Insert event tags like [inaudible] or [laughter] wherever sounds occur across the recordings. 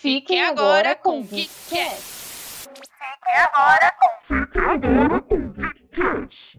Fiquem agora com o Geekcast. Fiquem agora com Fiquem agora com Geekcast.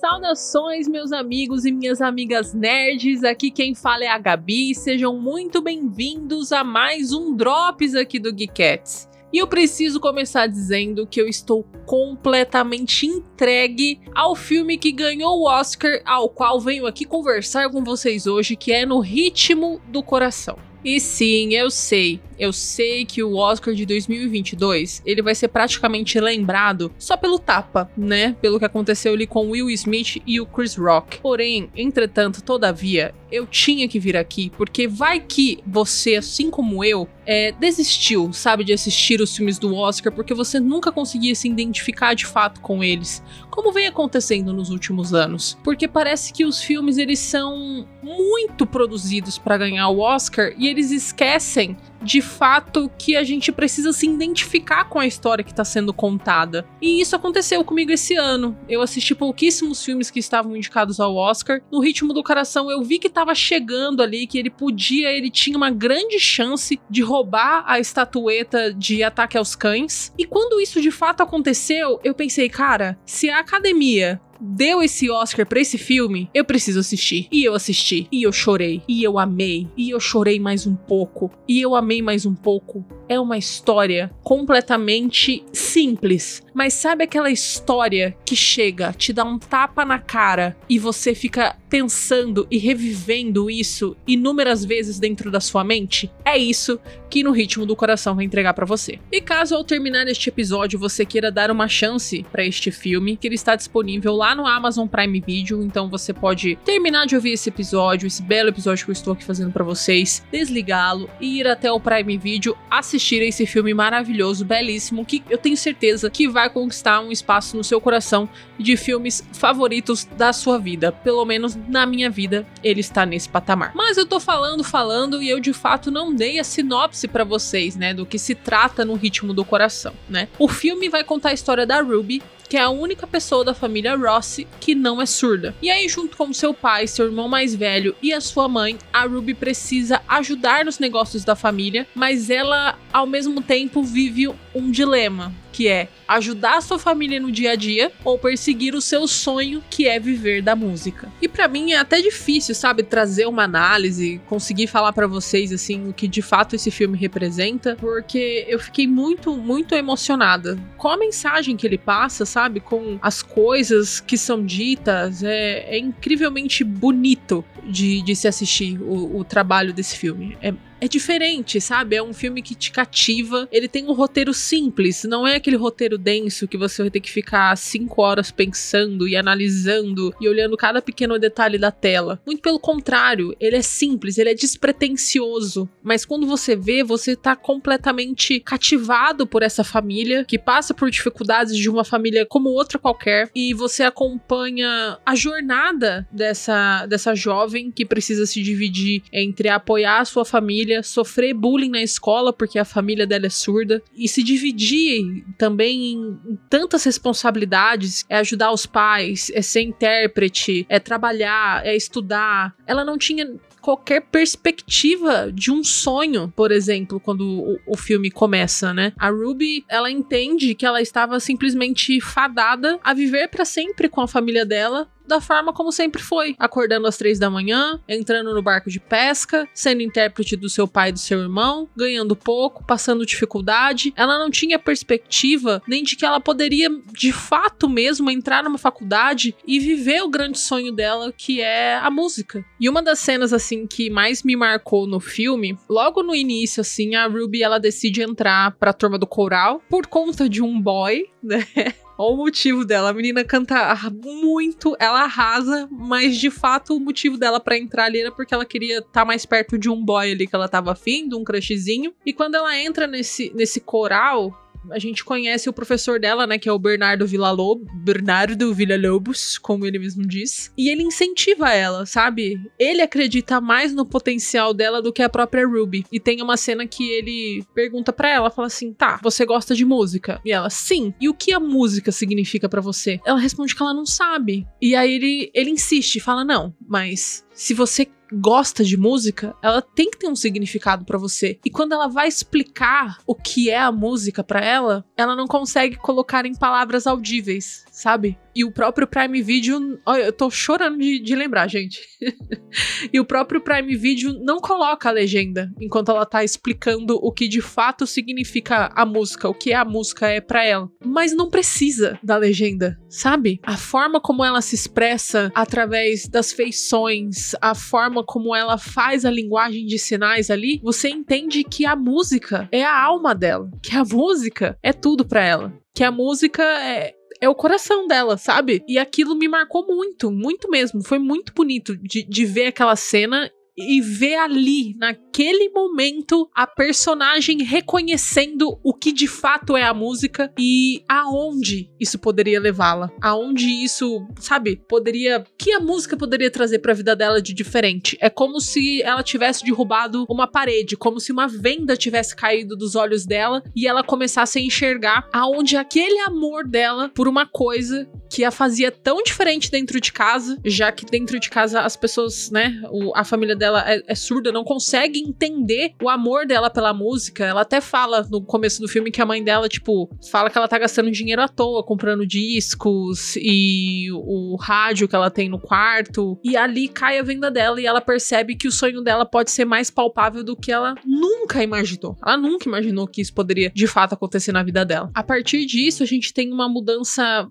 Saudações, meus amigos e minhas amigas nerds. Aqui quem fala é a Gabi. Sejam muito bem-vindos a mais um Drops aqui do Geekettes. E eu preciso começar dizendo que eu estou completamente entregue ao filme que ganhou o Oscar, ao qual venho aqui conversar com vocês hoje, que é No Ritmo do Coração. E sim, eu sei, eu sei que o Oscar de 2022 ele vai ser praticamente lembrado só pelo tapa, né? Pelo que aconteceu ali com Will Smith e o Chris Rock. Porém, entretanto, todavia, eu tinha que vir aqui porque vai que você, assim como eu, é, desistiu, sabe, de assistir os filmes do Oscar porque você nunca conseguia se identificar de fato com eles, como vem acontecendo nos últimos anos. Porque parece que os filmes eles são muito produzidos para ganhar o Oscar e eles esquecem de fato que a gente precisa se identificar com a história que está sendo contada. E isso aconteceu comigo esse ano. Eu assisti pouquíssimos filmes que estavam indicados ao Oscar. No ritmo do coração, eu vi que estava chegando ali, que ele podia, ele tinha uma grande chance de roubar a estatueta de Ataque aos Cães. E quando isso de fato aconteceu, eu pensei, cara, se a academia deu esse Oscar para esse filme, eu preciso assistir. E eu assisti. E eu chorei. E eu amei. E eu chorei mais um pouco. E eu amei mais um pouco. É uma história completamente simples. Mas sabe aquela história que chega, te dá um tapa na cara e você fica pensando e revivendo isso inúmeras vezes dentro da sua mente? É isso que no ritmo do coração vai entregar para você. E caso ao terminar este episódio você queira dar uma chance para este filme, que ele está disponível lá no Amazon Prime Video, então você pode terminar de ouvir esse episódio, esse belo episódio que eu estou aqui fazendo para vocês, desligá-lo e ir até o Prime Video assistir esse filme maravilhoso, belíssimo, que eu tenho certeza que vai conquistar um espaço no seu coração de filmes favoritos da sua vida. Pelo menos na minha vida, ele está nesse patamar. Mas eu tô falando, falando e eu de fato não dei a sinopse para vocês, né, do que se trata no ritmo do coração, né? O filme vai contar a história da Ruby, que é a única pessoa da família Rossi que não é surda. E aí, junto com seu pai, seu irmão mais velho e a sua mãe, a Ruby precisa ajudar nos negócios da família, mas ela, ao mesmo tempo, vive um dilema que é ajudar a sua família no dia a dia ou perseguir o seu sonho, que é viver da música. E para mim é até difícil, sabe, trazer uma análise, conseguir falar para vocês assim o que de fato esse filme representa, porque eu fiquei muito, muito emocionada com a mensagem que ele passa, sabe, com as coisas que são ditas, é, é incrivelmente bonito de, de se assistir o, o trabalho desse filme. É, é diferente, sabe? É um filme que te cativa. Ele tem um roteiro simples, não é aquele roteiro denso que você vai ter que ficar cinco horas pensando e analisando e olhando cada pequeno detalhe da tela. Muito pelo contrário, ele é simples, ele é despretensioso. Mas quando você vê, você tá completamente cativado por essa família que passa por dificuldades de uma família como outra qualquer e você acompanha a jornada dessa, dessa jovem que precisa se dividir entre apoiar a sua família família, sofrer bullying na escola porque a família dela é surda e se dividir também em, tantas responsabilidades, é ajudar os pais, é ser intérprete, é trabalhar, é estudar. Ela não tinha qualquer perspectiva de um sonho, por exemplo, quando o, o, filme começa, né? A Ruby, ela entende que ela estava simplesmente fadada a viver para sempre com a família dela da forma como sempre foi, acordando às três da manhã, entrando no barco de pesca, sendo intérprete do seu pai e do seu irmão, ganhando pouco, passando dificuldade. Ela não tinha perspectiva nem de que ela poderia de fato mesmo entrar numa faculdade e viver o grande sonho dela, que é a música. E uma das cenas assim que mais me marcou no filme, logo no início assim, a Ruby ela decide entrar para a turma do coral por conta de um boy, né? [laughs] Olha o motivo dela. A menina canta muito, ela arrasa, mas de fato o motivo dela para entrar ali era porque ela queria estar tá mais perto de um boy ali que ela tava afim, de um crushzinho. E quando ela entra nesse, nesse coral, a gente conhece o professor dela, né, que é o Bernardo Villalobos, Bernardo Villalobos, como ele mesmo diz, e ele incentiva ela, sabe? Ele acredita mais no potencial dela do que a própria Ruby. E tem uma cena que ele pergunta para ela, fala assim: "Tá, você gosta de música?" E ela: "Sim. E o que a música significa para você?" Ela responde que ela não sabe. E aí ele ele insiste, fala: "Não, mas se você gosta de música, ela tem que ter um significado para você. E quando ela vai explicar o que é a música para ela, ela não consegue colocar em palavras audíveis, sabe? E o próprio Prime Video. Olha, eu tô chorando de, de lembrar, gente. [laughs] e o próprio Prime Video não coloca a legenda enquanto ela tá explicando o que de fato significa a música, o que a música é para ela. Mas não precisa da legenda, sabe? A forma como ela se expressa através das feições, a forma como ela faz a linguagem de sinais ali, você entende que a música é a alma dela, que a música é tudo para ela, que a música é, é o coração dela, sabe? E aquilo me marcou muito, muito mesmo. Foi muito bonito de, de ver aquela cena e ver ali, naquele momento, a personagem reconhecendo o que de fato é a música e aonde isso poderia levá-la. Aonde isso, sabe, poderia. que a música poderia trazer para a vida dela de diferente. É como se ela tivesse derrubado uma parede, como se uma venda tivesse caído dos olhos dela e ela começasse a enxergar aonde aquele amor dela por uma coisa que a fazia tão diferente dentro de casa, já que dentro de casa as pessoas, né, a família dela dela é, é, surda, não consegue entender o amor dela pela música. Ela até fala no começo do filme que a mãe dela, tipo, fala que ela tá gastando dinheiro à toa, comprando discos e o rádio que ela tem no quarto. E ali cai a venda dela e ela percebe que o sonho dela pode ser mais palpável do que ela nunca imaginou. Ela nunca imaginou que isso poderia de fato acontecer na vida dela. A partir disso, a gente tem uma mudança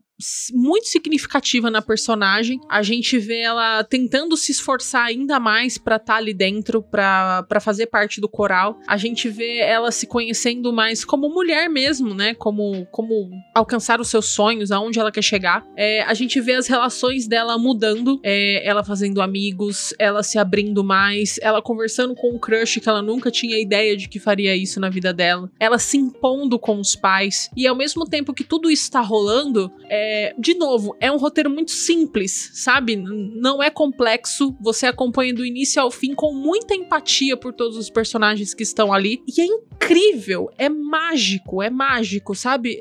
muito significativa na personagem. A gente vê ela tentando se esforçar ainda mais para estar tá ali dentro, para fazer parte do coral. A gente vê ela se conhecendo mais como mulher mesmo, né? Como, como alcançar os seus sonhos, aonde ela quer chegar. É, a gente vê as relações dela mudando, é, ela fazendo amigos, ela se abrindo mais, ela conversando com um crush que ela nunca tinha ideia de que faria isso na vida dela, ela se impondo com os pais. E ao mesmo tempo que tudo isso tá rolando, é, é, de novo, é um roteiro muito simples, sabe? Não é complexo. Você acompanha do início ao fim com muita empatia por todos os personagens que estão ali. E é incrível, é mágico, é mágico, sabe?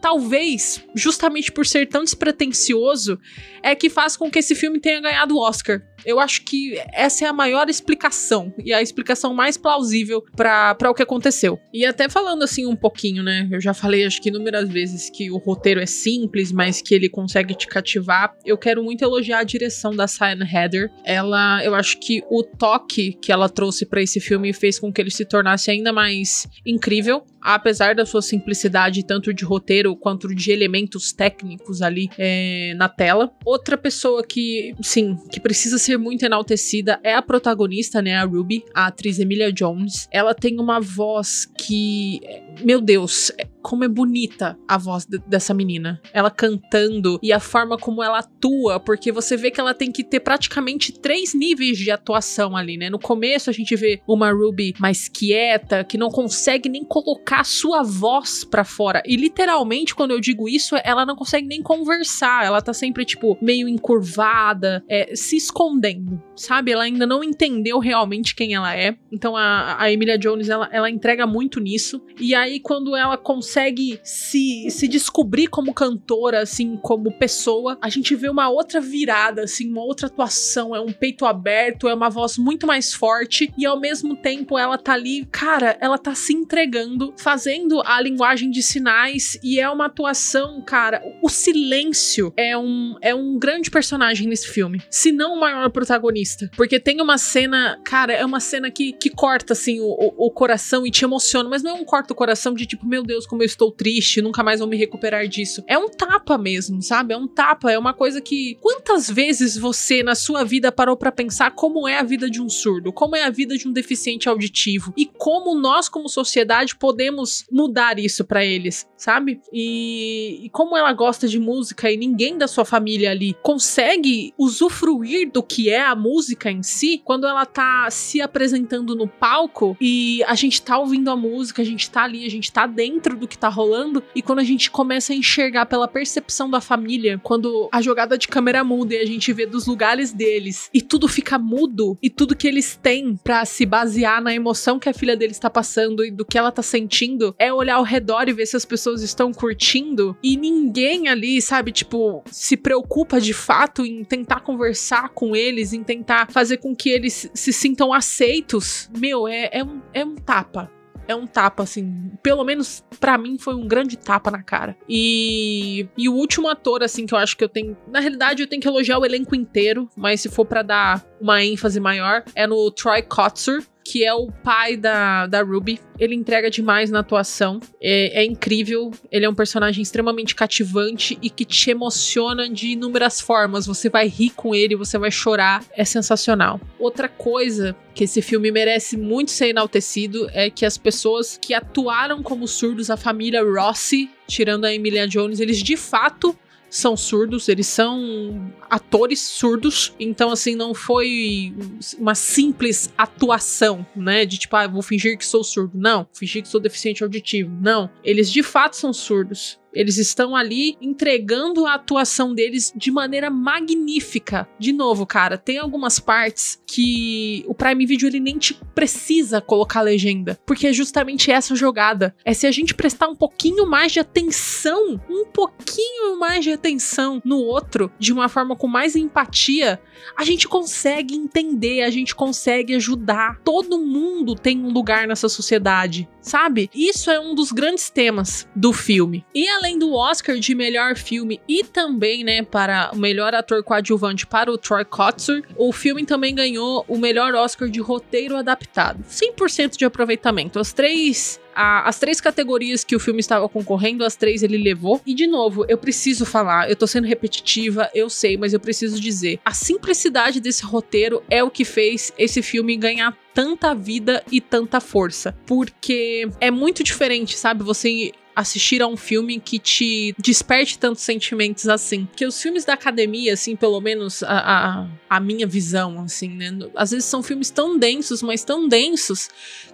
talvez, justamente por ser tão despretensioso, é que faz com que esse filme tenha ganhado o Oscar. Eu acho que essa é a maior explicação e a explicação mais plausível para o que aconteceu. E até falando assim um pouquinho, né? Eu já falei acho que inúmeras vezes que o roteiro é simples, mas que ele consegue te cativar. Eu quero muito elogiar a direção da Cyan Heather. Ela, eu acho que o toque que ela trouxe para esse filme fez com que ele se tornasse ainda mais incrível apesar da sua simplicidade, tanto de roteiro quanto de elementos técnicos ali é, na tela. Outra pessoa que, sim, que precisa ser muito enaltecida é a protagonista, né, a Ruby, a atriz Emilia Jones. Ela tem uma voz que, meu Deus, como é bonita a voz de, dessa menina. Ela cantando e a forma como ela atua, porque você vê que ela tem que ter praticamente três níveis de atuação ali, né? No começo a gente vê uma Ruby mais quieta, que não consegue nem colocar a sua voz para fora. E literalmente, quando eu digo isso, ela não consegue nem conversar. Ela tá sempre, tipo, meio encurvada, é, se escondendo, sabe? Ela ainda não entendeu realmente quem ela é. Então a, a Emilia Jones, ela, ela entrega muito nisso. E aí, quando ela consegue consegue se, se descobrir como cantora, assim, como pessoa, a gente vê uma outra virada, assim, uma outra atuação. É um peito aberto, é uma voz muito mais forte e ao mesmo tempo ela tá ali, cara, ela tá se entregando, fazendo a linguagem de sinais e é uma atuação, cara. O silêncio é um, é um grande personagem nesse filme, se não o maior protagonista, porque tem uma cena, cara, é uma cena que, que corta, assim, o, o, coração e te emociona, mas não é um corta o coração de tipo, meu Deus, como eu estou triste, nunca mais vou me recuperar disso. É um tapa mesmo, sabe? É um tapa, é uma coisa que quantas vezes você na sua vida parou para pensar como é a vida de um surdo, como é a vida de um deficiente auditivo e como nós como sociedade podemos mudar isso para eles, sabe? E, e como ela gosta de música e ninguém da sua família ali consegue usufruir do que é a música em si, quando ela tá se apresentando no palco e a gente tá ouvindo a música, a gente tá ali, a gente tá dentro do que tá rolando e quando a gente começa a enxergar pela percepção da família, quando a jogada de câmera muda e a gente vê dos lugares deles e tudo fica mudo e tudo que eles têm para se basear na emoção que a filha deles tá passando e do que ela tá sentindo é olhar ao redor e ver se as pessoas estão curtindo e ninguém ali, sabe, tipo, se preocupa de fato em tentar conversar com eles, em tentar fazer com que eles se sintam aceitos. Meu, é, é, um, é um tapa é um tapa, assim. Pelo menos para mim foi um grande tapa na cara. E, e o último ator, assim, que eu acho que eu tenho. Na realidade, eu tenho que elogiar o elenco inteiro, mas se for para dar uma ênfase maior, é no Troy Kotsur, que é o pai da, da Ruby. Ele entrega demais na atuação. É, é, incrível. Ele é um personagem extremamente cativante e que te emociona de inúmeras formas. Você vai rir com ele, você vai chorar. É sensacional. Outra coisa que esse filme merece muito ser enaltecido é que as pessoas que atuaram como surdos, a família Rossi, tirando a Emilia Jones, eles de fato são surdos, eles são atores surdos, então assim não foi uma simples atuação, né, de tipo, ah, vou fingir que sou surdo. Não, fingir que sou deficiente auditivo. Não, eles de fato são surdos. Eles estão ali entregando a atuação deles de maneira magnífica. De novo, cara, tem algumas partes que o Prime Video ele nem te precisa colocar legenda, porque é justamente essa jogada. É se a gente prestar um pouquinho mais de atenção, um pouquinho mais de atenção no outro, de uma forma com mais empatia, a gente consegue entender, a gente consegue ajudar. Todo mundo tem um lugar nessa sociedade, sabe? Isso é um dos grandes temas do filme. E além do Oscar de melhor filme e também, né, para o melhor ator coadjuvante para o Troy Kotsur, o filme também ganhou o melhor Oscar de roteiro adaptado. 100% de aproveitamento. As três as três categorias que o filme estava concorrendo, as três ele levou. E de novo, eu preciso falar, eu tô sendo repetitiva, eu sei, mas eu preciso dizer: a simplicidade desse roteiro é o que fez esse filme ganhar tanta vida e tanta força. Porque é muito diferente, sabe? Você assistir a um filme que te desperte tantos sentimentos assim. Porque os filmes da academia, assim, pelo menos a, a, a, minha visão, assim, né? Às vezes são filmes tão densos, mas tão densos,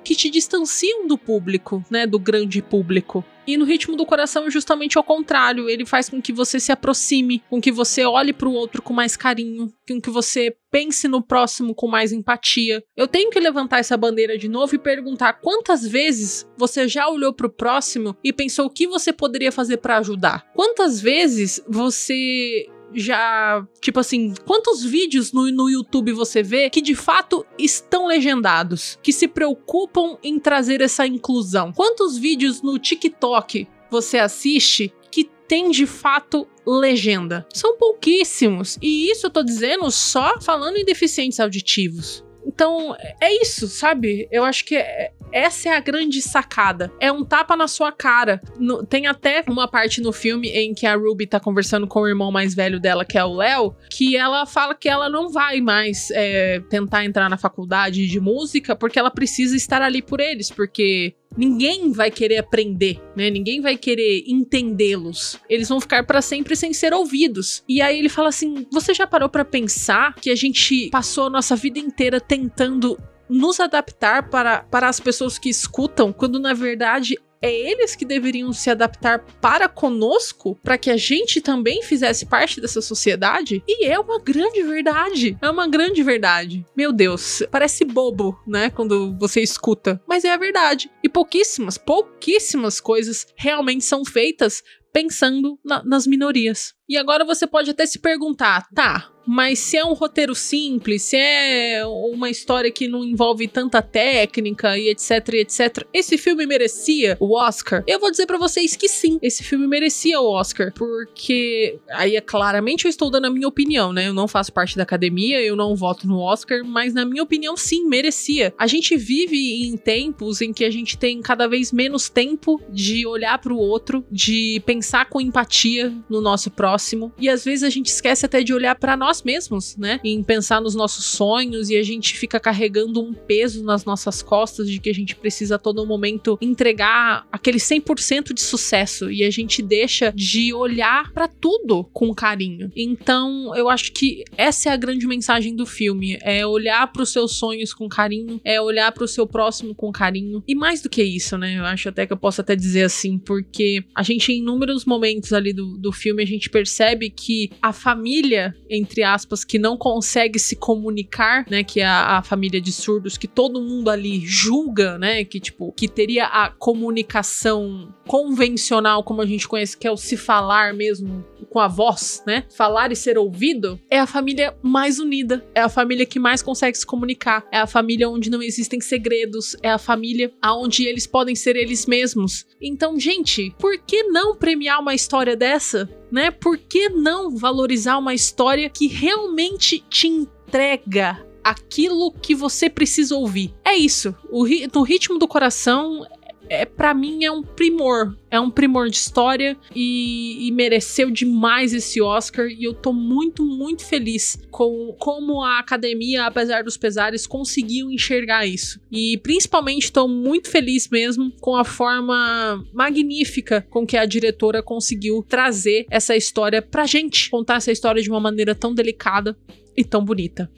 que te distanciam do público, né? Do grande público. E no ritmo do coração é justamente ao contrário, ele faz com que você se aproxime, com que você olhe para o outro com mais carinho, com que você pense no próximo com mais empatia. Eu tenho que levantar essa bandeira de novo e perguntar quantas vezes você já olhou para o próximo e pensou o que você poderia fazer para ajudar? Quantas vezes você já, tipo assim, quantos vídeos no, no YouTube você vê que de fato estão legendados, que se preocupam em trazer essa inclusão? Quantos vídeos no TikTok você assiste que tem de fato legenda? São pouquíssimos. E isso eu tô dizendo só falando em deficientes auditivos. Então, é isso, sabe? Eu acho que é, essa é a grande sacada. É um tapa na sua cara. No, tem até uma parte no filme em que a Ruby tá conversando com o irmão mais velho dela, que é o Léo, que ela fala que ela não vai mais é, tentar entrar na faculdade de música porque ela precisa estar ali por eles, porque ninguém vai querer aprender, né? Ninguém vai querer entendê-los. Eles vão ficar para sempre sem ser ouvidos. E aí ele fala assim: "Você já parou para pensar que a gente passou a nossa vida inteira tentando nos adaptar para, para as pessoas que escutam, quando na verdade é eles que deveriam se adaptar para conosco, para que a gente também fizesse parte dessa sociedade. E é uma grande verdade. É uma grande verdade. Meu Deus, parece bobo, né? Quando você escuta. Mas é a verdade. E pouquíssimas, pouquíssimas coisas realmente são feitas pensando na, nas minorias. E agora você pode até se perguntar, tá, mas se é um roteiro simples, se é uma história que não envolve tanta técnica e etc, etc, esse filme merecia o Oscar? Eu vou dizer para vocês que sim, esse filme merecia o Oscar, porque aí é claramente eu estou dando a minha opinião, né? Eu não faço parte da academia, eu não voto no Oscar, mas na minha opinião sim, merecia. A gente vive em tempos em que a gente tem cada vez menos tempo de olhar para o outro, de pensar com empatia no nosso próximo, e às vezes a gente esquece até de olhar para nós mesmos, né? Em pensar nos nossos sonhos e a gente fica carregando um peso nas nossas costas de que a gente precisa a todo momento entregar aquele 100% de sucesso e a gente deixa de olhar para tudo com carinho. Então, eu acho que essa é a grande mensagem do filme, é olhar para os seus sonhos com carinho, é olhar para o seu próximo com carinho. E mais do que isso, né? Eu acho até que eu posso até dizer assim, porque a gente em inúmeros momentos ali do, do filme a gente percebe que a família, entre aspas, que não consegue se comunicar, né, que é a, a família de surdos que todo mundo ali julga, né, que tipo, que teria a comunicação convencional como a gente conhece, que é o se falar mesmo com a voz, né? Falar e ser ouvido, é a família mais unida, é a família que mais consegue se comunicar, é a família onde não existem segredos, é a família onde eles podem ser eles mesmos. Então, gente, por que não premiar uma história dessa? Né? Por que não valorizar uma história que realmente te entrega aquilo que você precisa ouvir. É isso. O no ritmo do coração é para mim é um primor, é um primor de história e, e, mereceu demais esse Oscar. E eu tô muito muito feliz com como a academia, apesar dos pesares, conseguiu enxergar isso. E principalmente estou muito feliz mesmo com a forma magnífica com que a diretora conseguiu trazer essa história pra gente, contar essa história de uma maneira tão delicada e tão bonita.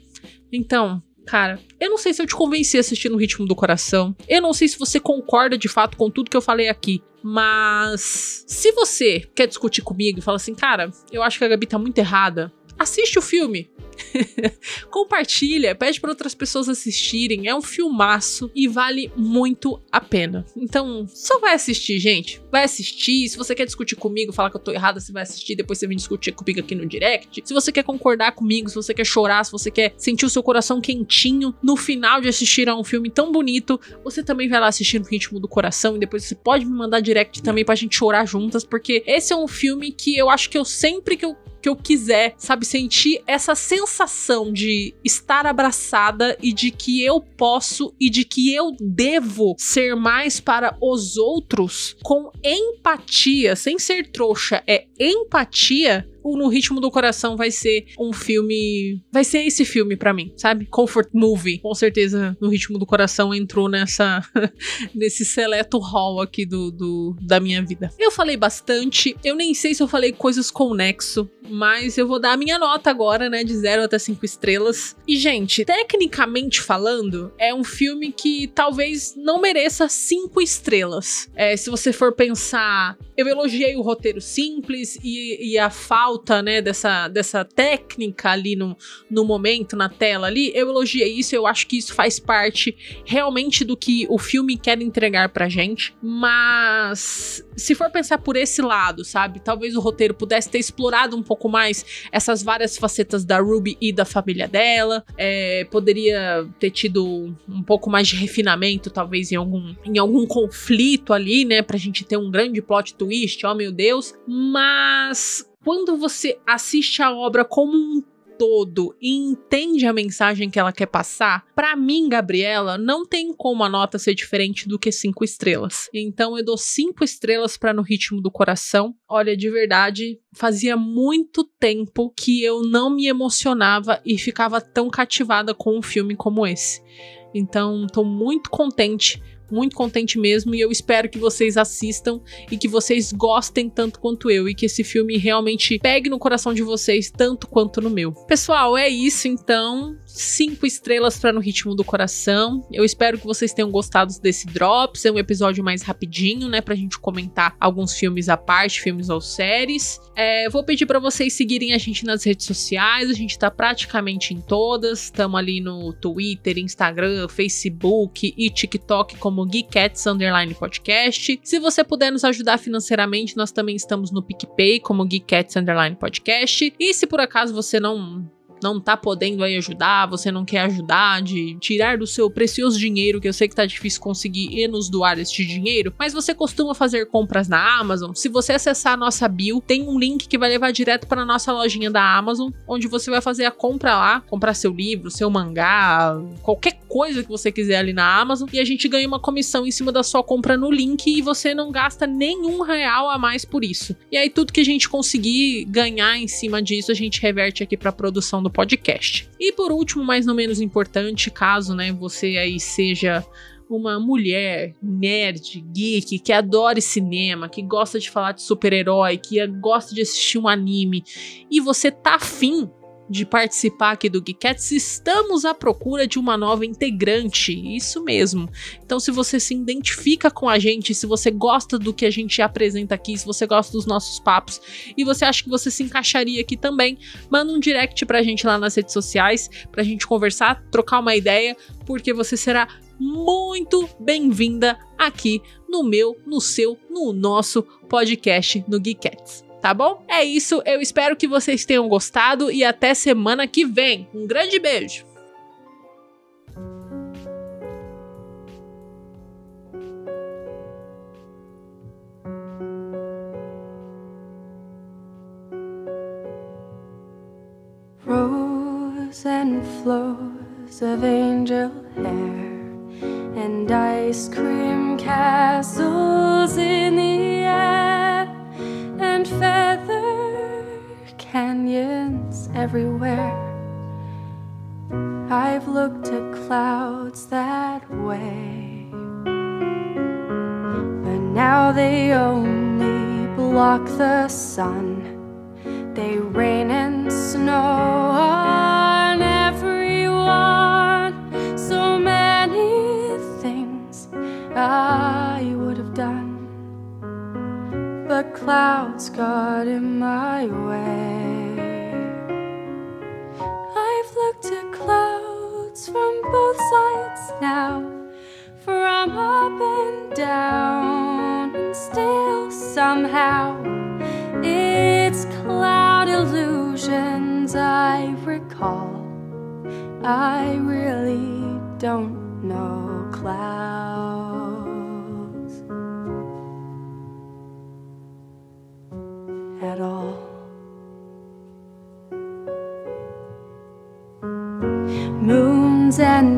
Então, Cara, eu não sei se eu te convenci a assistir no ritmo do coração. Eu não sei se você concorda de fato com tudo que eu falei aqui. Mas se você quer discutir comigo e fala assim, cara, eu acho que a Gabi tá muito errada, assiste o filme. [laughs] Compartilha, pede para outras pessoas assistirem. É um filmaço e vale muito a pena. Então, só vai assistir, gente. Vai assistir. Se você quer discutir comigo, falar que eu tô errada, você vai assistir. Depois você vem discutir comigo aqui no direct. Se você quer concordar comigo, se você quer chorar, se você quer sentir o seu coração quentinho no final de assistir a um filme tão bonito, você também vai lá assistir no ritmo do coração. E depois você pode me mandar direct também pra gente chorar juntas, porque esse é um filme que eu acho que eu sempre que eu que eu quiser, sabe? Sentir essa sensação de estar abraçada e de que eu posso e de que eu devo ser mais para os outros com empatia, sem ser trouxa, é empatia o No Ritmo do Coração vai ser um filme. Vai ser esse filme para mim, sabe? Comfort movie. Com certeza, No Ritmo do Coração entrou nessa. [laughs] nesse seleto hall aqui do, do, da minha vida. Eu falei bastante. Eu nem sei se eu falei coisas com nexo, mas eu vou dar a minha nota agora, né? De 0 até 5 estrelas. E, gente, tecnicamente falando, é um filme que talvez não mereça 5 estrelas. É, se você for pensar. Eu elogiei o roteiro simples e, e a falta né, dessa, dessa técnica ali no, no momento, na tela ali, eu elogiei isso, eu acho que isso faz parte realmente do que o filme quer entregar pra gente, mas se for pensar por esse lado, sabe, talvez o roteiro pudesse ter explorado um pouco mais essas várias facetas da Ruby e da família dela, é, poderia ter tido um pouco mais de refinamento, talvez em algum, em algum conflito ali, né, pra gente ter um grande plot twist, oh meu Deus, mas quando você assiste a obra como um todo e entende a mensagem que ela quer passar, para mim, Gabriela, não tem como a nota ser diferente do que cinco estrelas. Então eu dou cinco estrelas para No Ritmo do Coração. Olha, de verdade, fazia muito tempo que eu não me emocionava e ficava tão cativada com um filme como esse. Então, tô muito contente muito contente mesmo e eu espero que vocês assistam e que vocês gostem tanto quanto eu e que esse filme realmente pegue no coração de vocês tanto quanto no meu. Pessoal, é isso então. Cinco estrelas para no ritmo do coração. Eu espero que vocês tenham gostado desse Drops. É um episódio mais rapidinho, né, pra gente comentar alguns filmes à parte, filmes ou séries. É, vou pedir para vocês seguirem a gente nas redes sociais. A gente tá praticamente em todas. Estamos ali no Twitter, Instagram, Facebook e TikTok como Geekettes Underline Podcast. Se você puder nos ajudar financeiramente, nós também estamos no PicPay como Geekettes Underline Podcast. E se por acaso você não não tá podendo aí ajudar, você não quer ajudar de tirar do seu precioso dinheiro, que eu sei que tá difícil conseguir e nos doar este dinheiro, mas você costuma fazer compras na Amazon. Se você acessar a nossa bio, tem um link que vai levar direto para nossa lojinha da Amazon, onde você vai fazer a compra lá, comprar seu livro, seu mangá, qualquer coisa que você quiser ali na Amazon, e a gente ganha uma comissão em cima da sua compra no link e você não gasta nenhum real a mais por isso. E aí tudo que a gente conseguir ganhar em cima disso, a gente reverte aqui para produção do podcast. E por último, mas não menos importante, caso né, você aí seja uma mulher nerd, geek, que adora cinema, que gosta de falar de super-herói, que gosta de assistir um anime, e você tá afim de participar aqui do Geekettes, estamos à procura de uma nova integrante, isso mesmo. Então, se você se identifica com a gente, se você gosta do que a gente apresenta aqui, se você gosta dos nossos papos e você acha que você se encaixaria aqui também, manda um direct pra gente lá nas redes sociais, pra gente conversar, trocar uma ideia, porque você será muito bem-vinda aqui no meu, no seu, no nosso podcast no Geekettes tá bom? É isso, eu espero que vocês tenham gostado e até semana que vem. Um grande beijo! Rose and flows of angel hair and ice cream castles in the everywhere. I've looked at clouds that way, but now they only block the sun. They rain and snow on everyone. So many things I would have done but clouds got in my way. From both sides now, from up and down, and still somehow it's cloud illusions I recall. I really don't know clouds.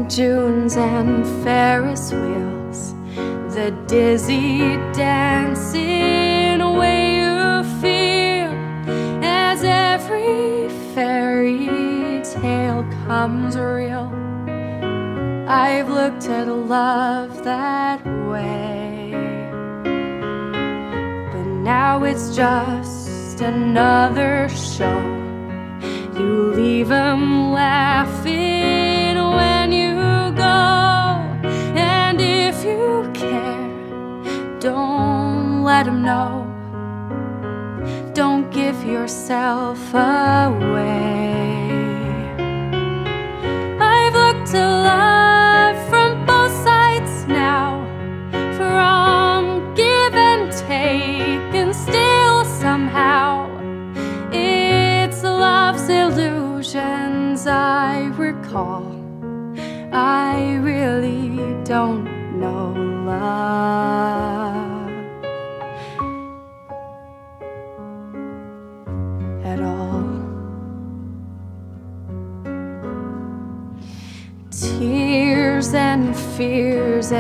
Moons and Junes and Ferris wheels, the dizzy dancing way you feel as every fairy tale comes real. I've looked at love that way, but now it's just another show. You leave 'em laughing and if you care, don't let let 'em know. Don't give yourself away. I've looked at love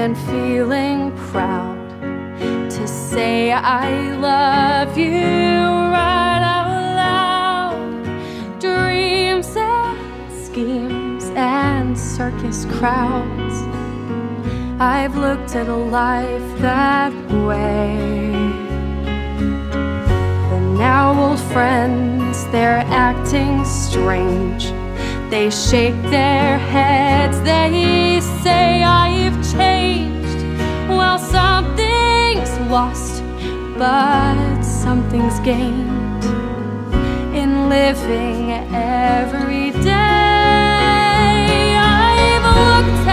and feeling proud to say I love you right out loud. Dreams and schemes and circus crowds. I've looked at a life that way. But now old friends, they're acting strange. They shake their heads, they say, I've changed. Well, something's lost, but something's gained in living every day. I've looked